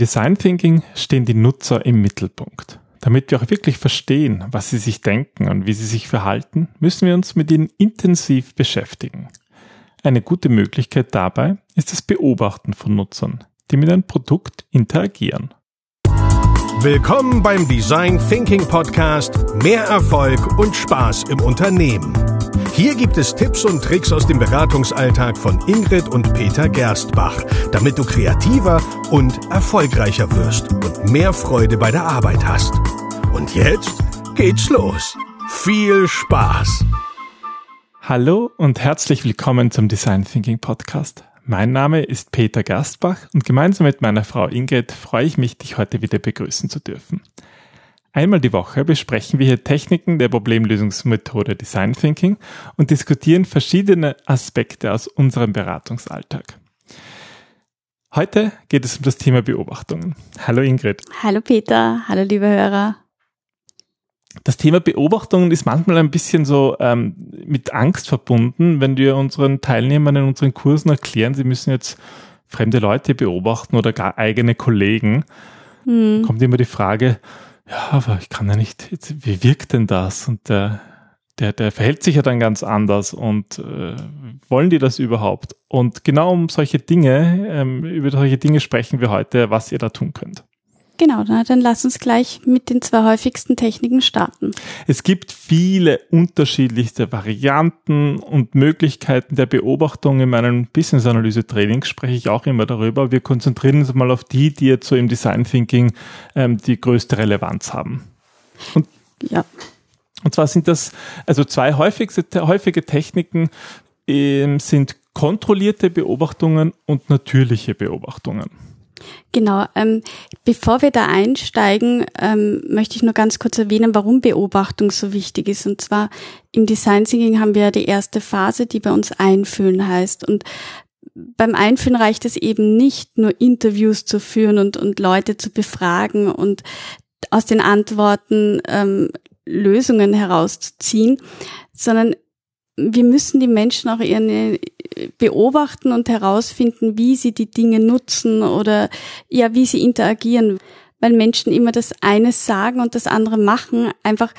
Design Thinking stehen die Nutzer im Mittelpunkt. Damit wir auch wirklich verstehen, was sie sich denken und wie sie sich verhalten, müssen wir uns mit ihnen intensiv beschäftigen. Eine gute Möglichkeit dabei ist das Beobachten von Nutzern, die mit einem Produkt interagieren. Willkommen beim Design Thinking Podcast Mehr Erfolg und Spaß im Unternehmen. Hier gibt es Tipps und Tricks aus dem Beratungsalltag von Ingrid und Peter Gerstbach, damit du kreativer und erfolgreicher wirst und mehr Freude bei der Arbeit hast. Und jetzt geht's los. Viel Spaß! Hallo und herzlich willkommen zum Design Thinking Podcast. Mein Name ist Peter Gerstbach und gemeinsam mit meiner Frau Ingrid freue ich mich, dich heute wieder begrüßen zu dürfen. Einmal die Woche besprechen wir hier Techniken der Problemlösungsmethode Design Thinking und diskutieren verschiedene Aspekte aus unserem Beratungsalltag. Heute geht es um das Thema Beobachtungen. Hallo Ingrid. Hallo Peter, hallo liebe Hörer. Das Thema Beobachtungen ist manchmal ein bisschen so ähm, mit Angst verbunden, wenn wir unseren Teilnehmern in unseren Kursen erklären, sie müssen jetzt fremde Leute beobachten oder gar eigene Kollegen. Hm. Kommt immer die Frage, ja, aber ich kann ja nicht, wie wirkt denn das? Und der, der, der verhält sich ja dann ganz anders und äh, wollen die das überhaupt? Und genau um solche Dinge, ähm, über solche Dinge sprechen wir heute, was ihr da tun könnt. Genau, dann lass uns gleich mit den zwei häufigsten Techniken starten. Es gibt viele unterschiedlichste Varianten und Möglichkeiten der Beobachtung. In meinem Business Analyse Training spreche ich auch immer darüber. Wir konzentrieren uns mal auf die, die jetzt so im Design Thinking ähm, die größte Relevanz haben. Und, ja. Und zwar sind das, also zwei häufigste, häufige Techniken ähm, sind kontrollierte Beobachtungen und natürliche Beobachtungen. Genau. Ähm, bevor wir da einsteigen, ähm, möchte ich nur ganz kurz erwähnen, warum Beobachtung so wichtig ist. Und zwar im Design Thinking haben wir ja die erste Phase, die bei uns Einfühlen heißt. Und beim Einfühlen reicht es eben nicht nur Interviews zu führen und, und Leute zu befragen und aus den Antworten ähm, Lösungen herauszuziehen, sondern wir müssen die Menschen auch ihren, beobachten und herausfinden, wie sie die Dinge nutzen oder ja, wie sie interagieren. Weil Menschen immer das eine sagen und das andere machen, einfach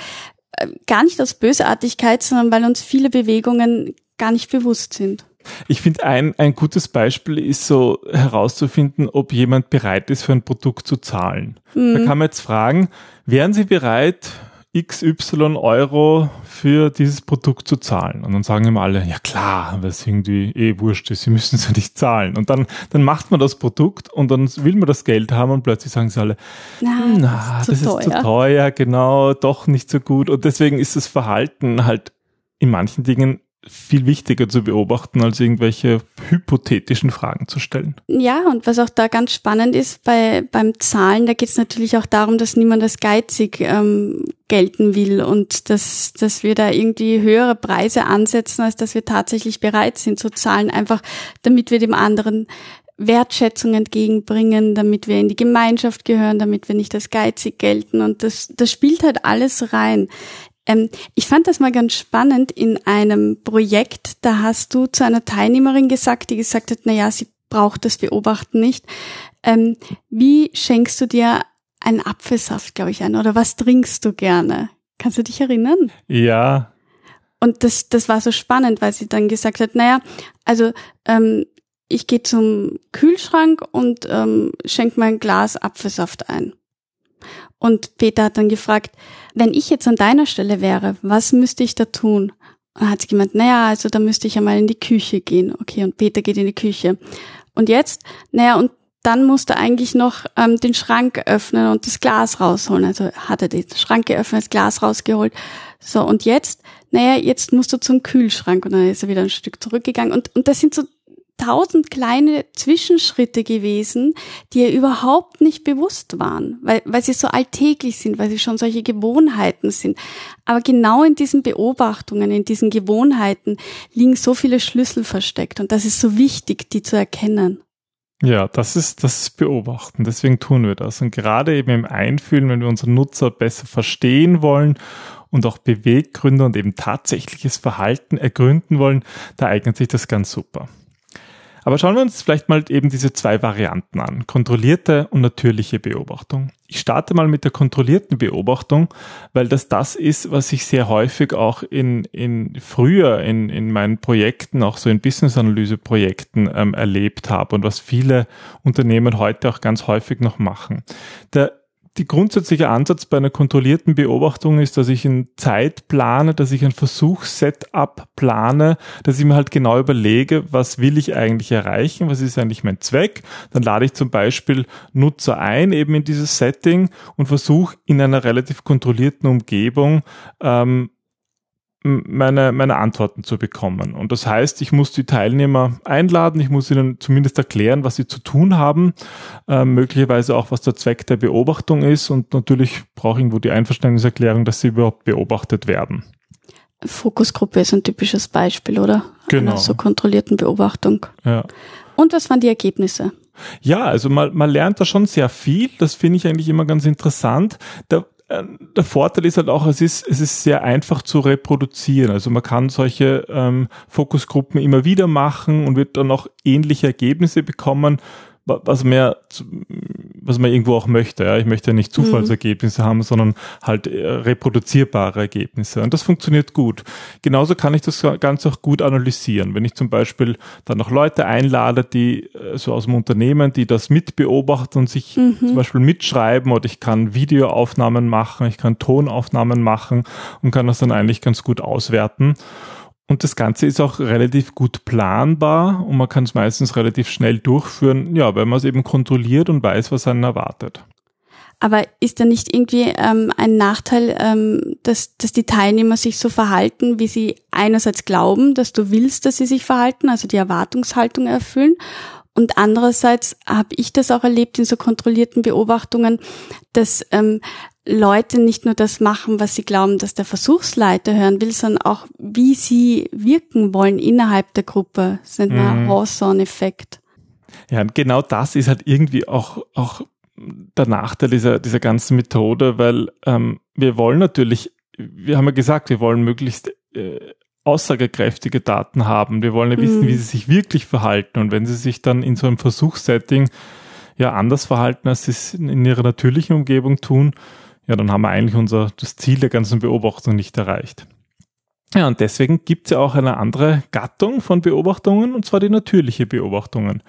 äh, gar nicht aus Bösartigkeit, sondern weil uns viele Bewegungen gar nicht bewusst sind. Ich finde, ein, ein gutes Beispiel ist so herauszufinden, ob jemand bereit ist, für ein Produkt zu zahlen. Mhm. Da kann man jetzt fragen, wären Sie bereit, XY Euro für dieses Produkt zu zahlen. Und dann sagen ihm alle, ja klar, weil es irgendwie eh wurscht ist, sie müssen es ja nicht zahlen. Und dann, dann macht man das Produkt und dann will man das Geld haben und plötzlich sagen sie alle, na, na das, ist, das ist zu teuer, genau, doch nicht so gut. Und deswegen ist das Verhalten halt in manchen Dingen viel wichtiger zu beobachten, als irgendwelche hypothetischen Fragen zu stellen. Ja, und was auch da ganz spannend ist bei, beim Zahlen, da geht es natürlich auch darum, dass niemand als geizig ähm, gelten will und dass, dass wir da irgendwie höhere Preise ansetzen, als dass wir tatsächlich bereit sind zu zahlen, einfach damit wir dem anderen Wertschätzung entgegenbringen, damit wir in die Gemeinschaft gehören, damit wir nicht als geizig gelten. Und das, das spielt halt alles rein. Ähm, ich fand das mal ganz spannend in einem Projekt. Da hast du zu einer Teilnehmerin gesagt, die gesagt hat, na ja, sie braucht das Beobachten nicht. Ähm, wie schenkst du dir einen Apfelsaft, glaube ich, ein? Oder was trinkst du gerne? Kannst du dich erinnern? Ja. Und das, das war so spannend, weil sie dann gesagt hat, naja, also ähm, ich gehe zum Kühlschrank und ähm, schenke mir ein Glas Apfelsaft ein. Und Peter hat dann gefragt, wenn ich jetzt an deiner Stelle wäre, was müsste ich da tun? Und hat sie gemeint, naja, also da müsste ich einmal in die Küche gehen. Okay, und Peter geht in die Küche. Und jetzt, naja, und dann musste eigentlich noch ähm, den Schrank öffnen und das Glas rausholen. Also hat er den Schrank geöffnet, das Glas rausgeholt. So, und jetzt, naja, jetzt musst du zum Kühlschrank. Und dann ist er wieder ein Stück zurückgegangen. Und, und das sind so tausend kleine Zwischenschritte gewesen, die ihr überhaupt nicht bewusst waren, weil, weil sie so alltäglich sind, weil sie schon solche Gewohnheiten sind. Aber genau in diesen Beobachtungen, in diesen Gewohnheiten liegen so viele Schlüssel versteckt und das ist so wichtig, die zu erkennen. Ja, das ist das Beobachten. Deswegen tun wir das. Und gerade eben im Einfühlen, wenn wir unseren Nutzer besser verstehen wollen und auch Beweggründe und eben tatsächliches Verhalten ergründen wollen, da eignet sich das ganz super. Aber schauen wir uns vielleicht mal eben diese zwei Varianten an. Kontrollierte und natürliche Beobachtung. Ich starte mal mit der kontrollierten Beobachtung, weil das das ist, was ich sehr häufig auch in, in früher in, in meinen Projekten, auch so in Business-Analyse-Projekten ähm, erlebt habe und was viele Unternehmen heute auch ganz häufig noch machen. Der die grundsätzliche Ansatz bei einer kontrollierten Beobachtung ist, dass ich in Zeit plane, dass ich ein Versuchssetup plane, dass ich mir halt genau überlege, was will ich eigentlich erreichen, was ist eigentlich mein Zweck. Dann lade ich zum Beispiel Nutzer ein, eben in dieses Setting und versuche in einer relativ kontrollierten Umgebung ähm, meine, meine Antworten zu bekommen. Und das heißt, ich muss die Teilnehmer einladen, ich muss ihnen zumindest erklären, was sie zu tun haben, äh, möglicherweise auch, was der Zweck der Beobachtung ist und natürlich brauche ich irgendwo die Einverständniserklärung, dass sie überhaupt beobachtet werden. Fokusgruppe ist ein typisches Beispiel, oder? Genau. Einer so kontrollierten Beobachtung. Ja. Und was waren die Ergebnisse? Ja, also man, man lernt da schon sehr viel. Das finde ich eigentlich immer ganz interessant. Äh, der Vorteil ist halt auch, es ist, es ist sehr einfach zu reproduzieren. Also man kann solche ähm, Fokusgruppen immer wieder machen und wird dann auch ähnliche Ergebnisse bekommen was man was man irgendwo auch möchte. Ja. Ich möchte ja nicht Zufallsergebnisse mhm. haben, sondern halt äh, reproduzierbare Ergebnisse. Und das funktioniert gut. Genauso kann ich das Ganze auch gut analysieren. Wenn ich zum Beispiel dann noch Leute einlade, die äh, so aus dem Unternehmen, die das mitbeobachten und sich mhm. zum Beispiel mitschreiben oder ich kann Videoaufnahmen machen, ich kann Tonaufnahmen machen und kann das dann eigentlich ganz gut auswerten. Und das Ganze ist auch relativ gut planbar und man kann es meistens relativ schnell durchführen, ja, weil man es eben kontrolliert und weiß, was einen erwartet. Aber ist da nicht irgendwie ähm, ein Nachteil, ähm, dass, dass die Teilnehmer sich so verhalten, wie sie einerseits glauben, dass du willst, dass sie sich verhalten, also die Erwartungshaltung erfüllen, und andererseits habe ich das auch erlebt in so kontrollierten Beobachtungen, dass ähm, Leute nicht nur das machen, was sie glauben, dass der Versuchsleiter hören will, sondern auch, wie sie wirken wollen innerhalb der Gruppe. Das nennt man mhm. Hawthorne-Effekt. Ja, und genau das ist halt irgendwie auch, auch der Nachteil dieser, dieser ganzen Methode, weil ähm, wir wollen natürlich, wir haben ja gesagt, wir wollen möglichst äh, aussagekräftige Daten haben. Wir wollen ja wissen, mhm. wie sie sich wirklich verhalten. Und wenn sie sich dann in so einem Versuchssetting ja anders verhalten, als sie es in ihrer natürlichen Umgebung tun, ja, dann haben wir eigentlich unser, das Ziel der ganzen Beobachtung nicht erreicht. Ja, und deswegen gibt es ja auch eine andere Gattung von Beobachtungen, und zwar die natürliche Beobachtungen.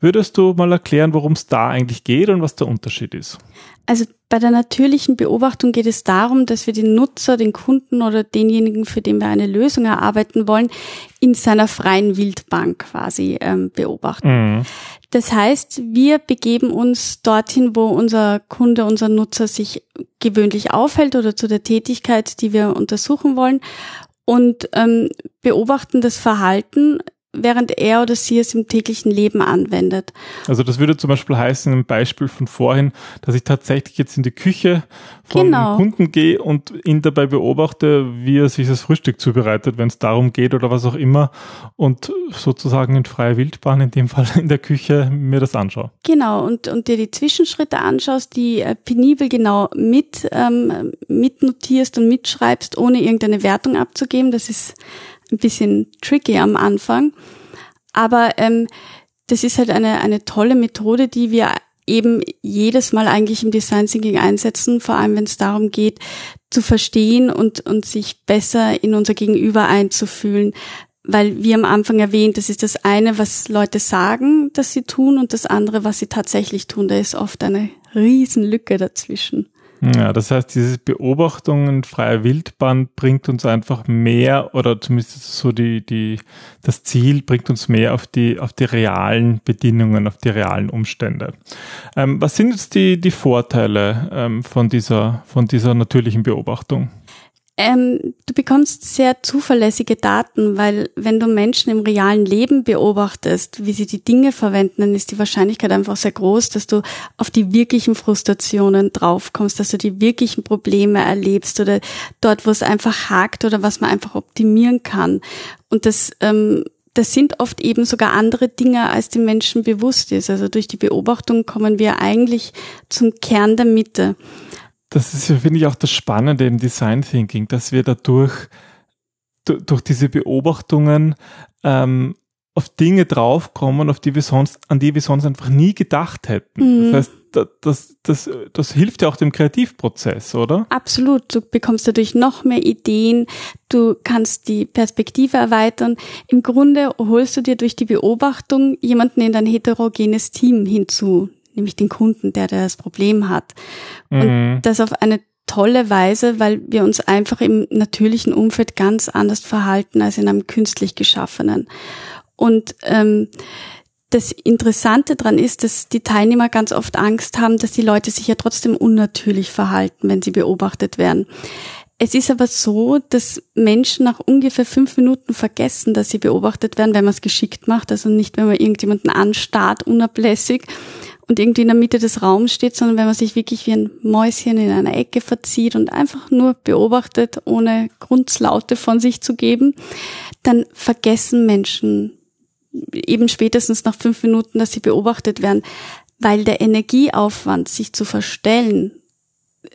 Würdest du mal erklären, worum es da eigentlich geht und was der Unterschied ist? Also bei der natürlichen Beobachtung geht es darum, dass wir den Nutzer, den Kunden oder denjenigen, für den wir eine Lösung erarbeiten wollen, in seiner freien Wildbahn quasi ähm, beobachten. Mhm. Das heißt, wir begeben uns dorthin, wo unser Kunde, unser Nutzer sich gewöhnlich aufhält oder zu der Tätigkeit, die wir untersuchen wollen und ähm, beobachten das Verhalten während er oder sie es im täglichen Leben anwendet. Also das würde zum Beispiel heißen, im Beispiel von vorhin, dass ich tatsächlich jetzt in die Küche vom genau. Kunden gehe und ihn dabei beobachte, wie er sich das Frühstück zubereitet, wenn es darum geht oder was auch immer und sozusagen in freier Wildbahn, in dem Fall in der Küche, mir das anschaue. Genau, und, und dir die Zwischenschritte anschaust, die äh, penibel genau mit, ähm, mitnotierst und mitschreibst, ohne irgendeine Wertung abzugeben. Das ist ein bisschen tricky am Anfang. Aber ähm, das ist halt eine, eine tolle Methode, die wir eben jedes Mal eigentlich im Design Thinking einsetzen, vor allem wenn es darum geht, zu verstehen und, und sich besser in unser Gegenüber einzufühlen. Weil wie am Anfang erwähnt, das ist das eine, was Leute sagen, dass sie tun und das andere, was sie tatsächlich tun. Da ist oft eine Riesenlücke dazwischen. Ja, das heißt, diese Beobachtung in freier Wildbahn bringt uns einfach mehr oder zumindest so die, die, das Ziel bringt uns mehr auf die, auf die realen Bedingungen, auf die realen Umstände. Ähm, was sind jetzt die, die Vorteile ähm, von dieser, von dieser natürlichen Beobachtung? Ähm, du bekommst sehr zuverlässige Daten, weil wenn du Menschen im realen Leben beobachtest, wie sie die Dinge verwenden, dann ist die Wahrscheinlichkeit einfach sehr groß, dass du auf die wirklichen Frustrationen draufkommst, dass du die wirklichen Probleme erlebst oder dort, wo es einfach hakt oder was man einfach optimieren kann. Und das ähm, das sind oft eben sogar andere Dinge, als den Menschen bewusst ist. Also durch die Beobachtung kommen wir eigentlich zum Kern der Mitte das ist, finde ich, auch das Spannende im Design Thinking, dass wir dadurch, durch diese Beobachtungen, ähm, auf Dinge draufkommen, auf die wir sonst, an die wir sonst einfach nie gedacht hätten. Mhm. Das heißt, das, das, das, das hilft ja auch dem Kreativprozess, oder? Absolut. Du bekommst dadurch noch mehr Ideen. Du kannst die Perspektive erweitern. Im Grunde holst du dir durch die Beobachtung jemanden in dein heterogenes Team hinzu, nämlich den Kunden, der das Problem hat. Und mhm. das auf eine tolle Weise, weil wir uns einfach im natürlichen Umfeld ganz anders verhalten als in einem künstlich geschaffenen. Und ähm, das Interessante dran ist, dass die Teilnehmer ganz oft Angst haben, dass die Leute sich ja trotzdem unnatürlich verhalten, wenn sie beobachtet werden. Es ist aber so, dass Menschen nach ungefähr fünf Minuten vergessen, dass sie beobachtet werden, wenn man es geschickt macht, also nicht, wenn man irgendjemanden anstarrt, unablässig und irgendwie in der Mitte des Raums steht, sondern wenn man sich wirklich wie ein Mäuschen in einer Ecke verzieht und einfach nur beobachtet, ohne Grundslaute von sich zu geben, dann vergessen Menschen eben spätestens nach fünf Minuten, dass sie beobachtet werden, weil der Energieaufwand, sich zu verstellen,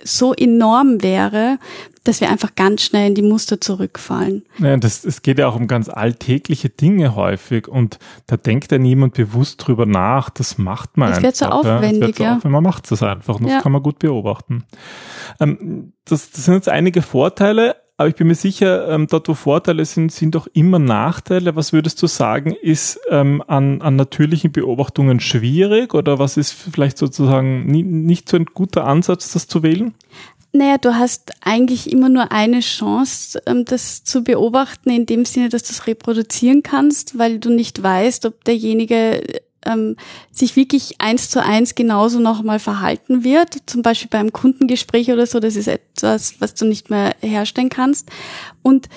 so enorm wäre, dass wir einfach ganz schnell in die Muster zurückfallen. Ja, das, es geht ja auch um ganz alltägliche Dinge häufig und da denkt ja niemand bewusst drüber nach, das macht man das einfach. Wird so aufwendig, ja. Das wird so ja. aufwendig, man macht es einfach und das ja. kann man gut beobachten. Ähm, das, das sind jetzt einige Vorteile, aber ich bin mir sicher, ähm, dort wo Vorteile sind, sind auch immer Nachteile. Was würdest du sagen, ist ähm, an, an natürlichen Beobachtungen schwierig oder was ist vielleicht sozusagen nie, nicht so ein guter Ansatz, das zu wählen? Naja, du hast eigentlich immer nur eine Chance, ähm, das zu beobachten, in dem Sinne, dass du es reproduzieren kannst, weil du nicht weißt, ob derjenige ähm, sich wirklich eins zu eins genauso nochmal verhalten wird. Zum Beispiel beim Kundengespräch oder so, das ist etwas, was du nicht mehr herstellen kannst. Und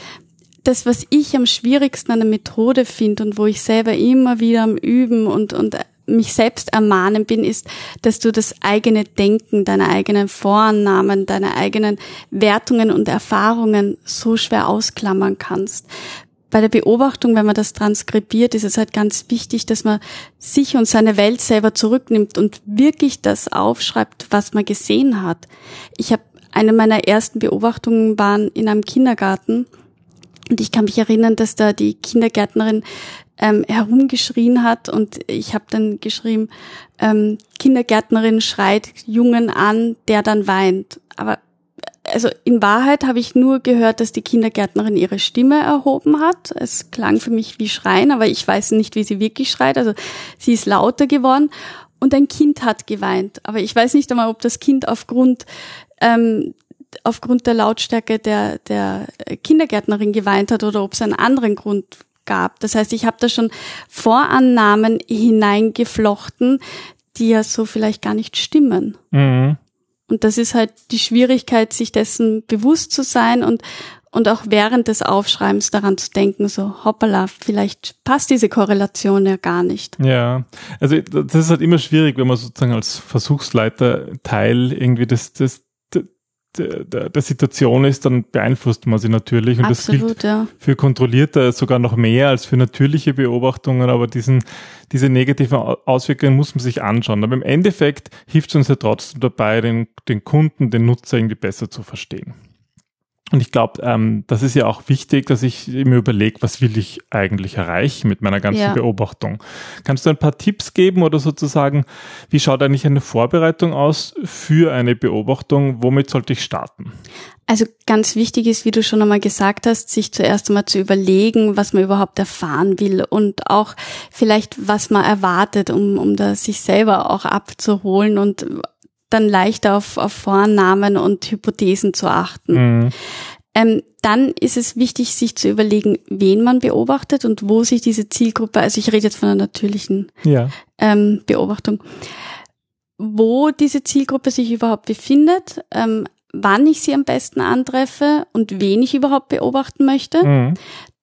das, was ich am schwierigsten an der Methode finde und wo ich selber immer wieder am Üben und, und mich selbst ermahnen bin, ist, dass du das eigene Denken, deine eigenen Vorannahmen, deine eigenen Wertungen und Erfahrungen so schwer ausklammern kannst bei der Beobachtung, wenn man das transkribiert, ist es halt ganz wichtig, dass man sich und seine Welt selber zurücknimmt und wirklich das aufschreibt, was man gesehen hat. Ich habe eine meiner ersten Beobachtungen waren in einem Kindergarten und ich kann mich erinnern, dass da die Kindergärtnerin ähm, herumgeschrien hat und ich habe dann geschrieben, ähm, Kindergärtnerin schreit Jungen an, der dann weint. Aber also in Wahrheit habe ich nur gehört, dass die Kindergärtnerin ihre Stimme erhoben hat. Es klang für mich wie Schreien, aber ich weiß nicht, wie sie wirklich schreit. Also sie ist lauter geworden und ein Kind hat geweint. Aber ich weiß nicht einmal, ob das Kind aufgrund ähm, aufgrund der Lautstärke der der Kindergärtnerin geweint hat oder ob es einen anderen Grund gab. Das heißt, ich habe da schon Vorannahmen hineingeflochten, die ja so vielleicht gar nicht stimmen. Mhm. Und das ist halt die Schwierigkeit, sich dessen bewusst zu sein und, und auch während des Aufschreibens daran zu denken, so hoppala, vielleicht passt diese Korrelation ja gar nicht. Ja, also das ist halt immer schwierig, wenn man sozusagen als Versuchsleiter Teil irgendwie des, des, der, der Situation ist, dann beeinflusst man sie natürlich. Und Absolut, das gilt ja. für kontrollierte sogar noch mehr als für natürliche Beobachtungen. Aber diesen, diese negativen Auswirkungen muss man sich anschauen. Aber im Endeffekt hilft es uns ja trotzdem dabei, den, den Kunden, den Nutzer irgendwie besser zu verstehen. Und ich glaube, ähm, das ist ja auch wichtig, dass ich mir überlege, was will ich eigentlich erreichen mit meiner ganzen ja. Beobachtung. Kannst du ein paar Tipps geben oder sozusagen, wie schaut eigentlich eine Vorbereitung aus für eine Beobachtung? Womit sollte ich starten? Also ganz wichtig ist, wie du schon einmal gesagt hast, sich zuerst einmal zu überlegen, was man überhaupt erfahren will und auch vielleicht, was man erwartet, um, um da sich selber auch abzuholen und dann leichter auf, auf Vornamen und Hypothesen zu achten. Mhm. Ähm, dann ist es wichtig, sich zu überlegen, wen man beobachtet und wo sich diese Zielgruppe, also ich rede jetzt von einer natürlichen ja. ähm, Beobachtung, wo diese Zielgruppe sich überhaupt befindet, ähm, wann ich sie am besten antreffe und wen ich überhaupt beobachten möchte. Mhm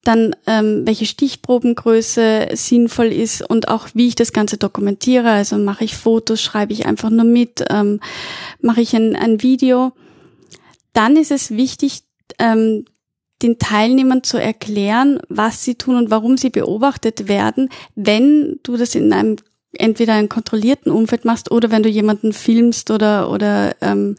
dann ähm, welche Stichprobengröße sinnvoll ist und auch wie ich das Ganze dokumentiere. Also mache ich Fotos, schreibe ich einfach nur mit, ähm, mache ich ein, ein Video. Dann ist es wichtig, ähm, den Teilnehmern zu erklären, was sie tun und warum sie beobachtet werden, wenn du das in einem entweder einem kontrollierten Umfeld machst oder wenn du jemanden filmst oder oder ähm,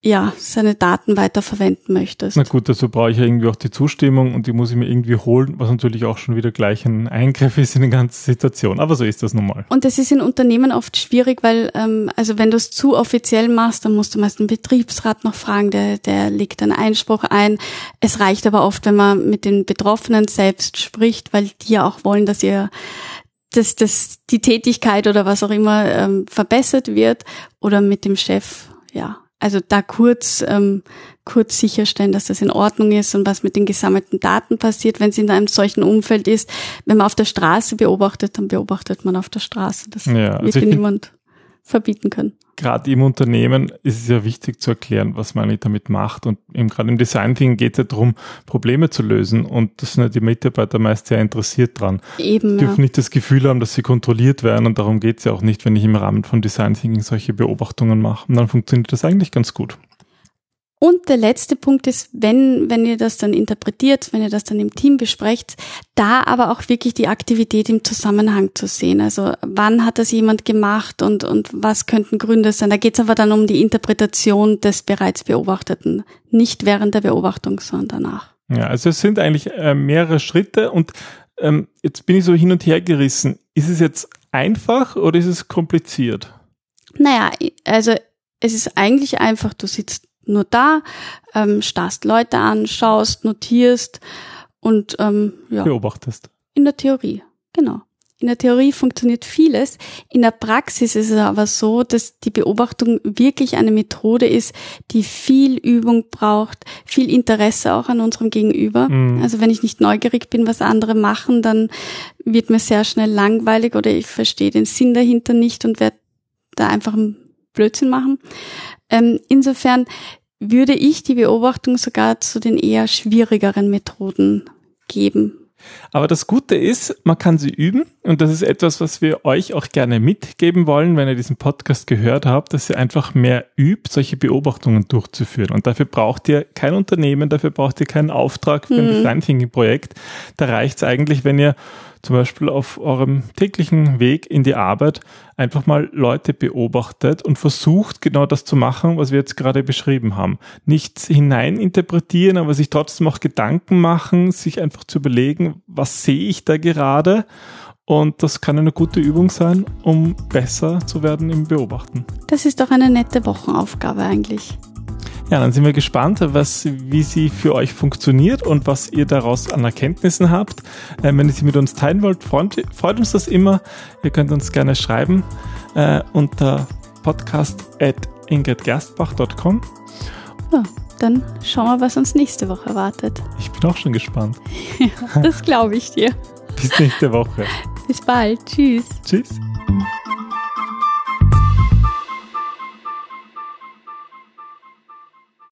ja, seine Daten weiterverwenden möchtest. Na gut, dazu brauche ich ja irgendwie auch die Zustimmung und die muss ich mir irgendwie holen, was natürlich auch schon wieder gleich ein Eingriff ist in die ganze Situation. Aber so ist das nun mal. Und das ist in Unternehmen oft schwierig, weil, ähm, also wenn du es zu offiziell machst, dann musst du meist den Betriebsrat noch fragen, der, der legt einen Einspruch ein. Es reicht aber oft, wenn man mit den Betroffenen selbst spricht, weil die ja auch wollen, dass ihr dass, dass die Tätigkeit oder was auch immer ähm, verbessert wird oder mit dem Chef, ja, also da kurz, ähm, kurz sicherstellen, dass das in Ordnung ist und was mit den gesammelten Daten passiert, wenn es in einem solchen Umfeld ist. Wenn man auf der Straße beobachtet, dann beobachtet man auf der Straße. Das ja, also wird niemand verbieten können gerade im Unternehmen ist es ja wichtig zu erklären, was man eigentlich damit macht. Und eben gerade im Design Thinking geht es ja darum, Probleme zu lösen. Und das sind ja die Mitarbeiter meist sehr interessiert dran. Eben. Die dürfen ja. nicht das Gefühl haben, dass sie kontrolliert werden. Und darum geht es ja auch nicht, wenn ich im Rahmen von Design Thinking solche Beobachtungen mache. Und dann funktioniert das eigentlich ganz gut. Und der letzte Punkt ist, wenn, wenn ihr das dann interpretiert, wenn ihr das dann im Team besprecht, da aber auch wirklich die Aktivität im Zusammenhang zu sehen. Also wann hat das jemand gemacht und, und was könnten Gründe sein? Da geht es aber dann um die Interpretation des bereits Beobachteten. Nicht während der Beobachtung, sondern danach. Ja, also es sind eigentlich äh, mehrere Schritte und ähm, jetzt bin ich so hin und her gerissen. Ist es jetzt einfach oder ist es kompliziert? Naja, also es ist eigentlich einfach, du sitzt nur da, ähm, starrst Leute an, schaust, notierst und ähm, ja. beobachtest. In der Theorie, genau. In der Theorie funktioniert vieles. In der Praxis ist es aber so, dass die Beobachtung wirklich eine Methode ist, die viel Übung braucht, viel Interesse auch an unserem Gegenüber. Mhm. Also wenn ich nicht neugierig bin, was andere machen, dann wird mir sehr schnell langweilig oder ich verstehe den Sinn dahinter nicht und werde da einfach einen Blödsinn machen. Ähm, insofern würde ich die Beobachtung sogar zu den eher schwierigeren Methoden geben. Aber das Gute ist, man kann sie üben und das ist etwas, was wir euch auch gerne mitgeben wollen, wenn ihr diesen Podcast gehört habt, dass ihr einfach mehr übt, solche Beobachtungen durchzuführen. Und dafür braucht ihr kein Unternehmen, dafür braucht ihr keinen Auftrag für ein mhm. Design Thinking Projekt. Da reicht es eigentlich, wenn ihr zum Beispiel auf eurem täglichen Weg in die Arbeit einfach mal Leute beobachtet und versucht genau das zu machen, was wir jetzt gerade beschrieben haben. Nicht hineininterpretieren, aber sich trotzdem auch Gedanken machen, sich einfach zu überlegen, was sehe ich da gerade und das kann eine gute Übung sein, um besser zu werden im Beobachten. Das ist doch eine nette Wochenaufgabe eigentlich. Ja, dann sind wir gespannt, was, wie sie für euch funktioniert und was ihr daraus an Erkenntnissen habt. Äh, wenn ihr sie mit uns teilen wollt, freut, freut, uns das immer. Ihr könnt uns gerne schreiben äh, unter podcast.ingridgerstbach.com. Ja, dann schauen wir, was uns nächste Woche erwartet. Ich bin auch schon gespannt. ja, das glaube ich dir. Bis nächste Woche. Bis bald. Tschüss. Tschüss.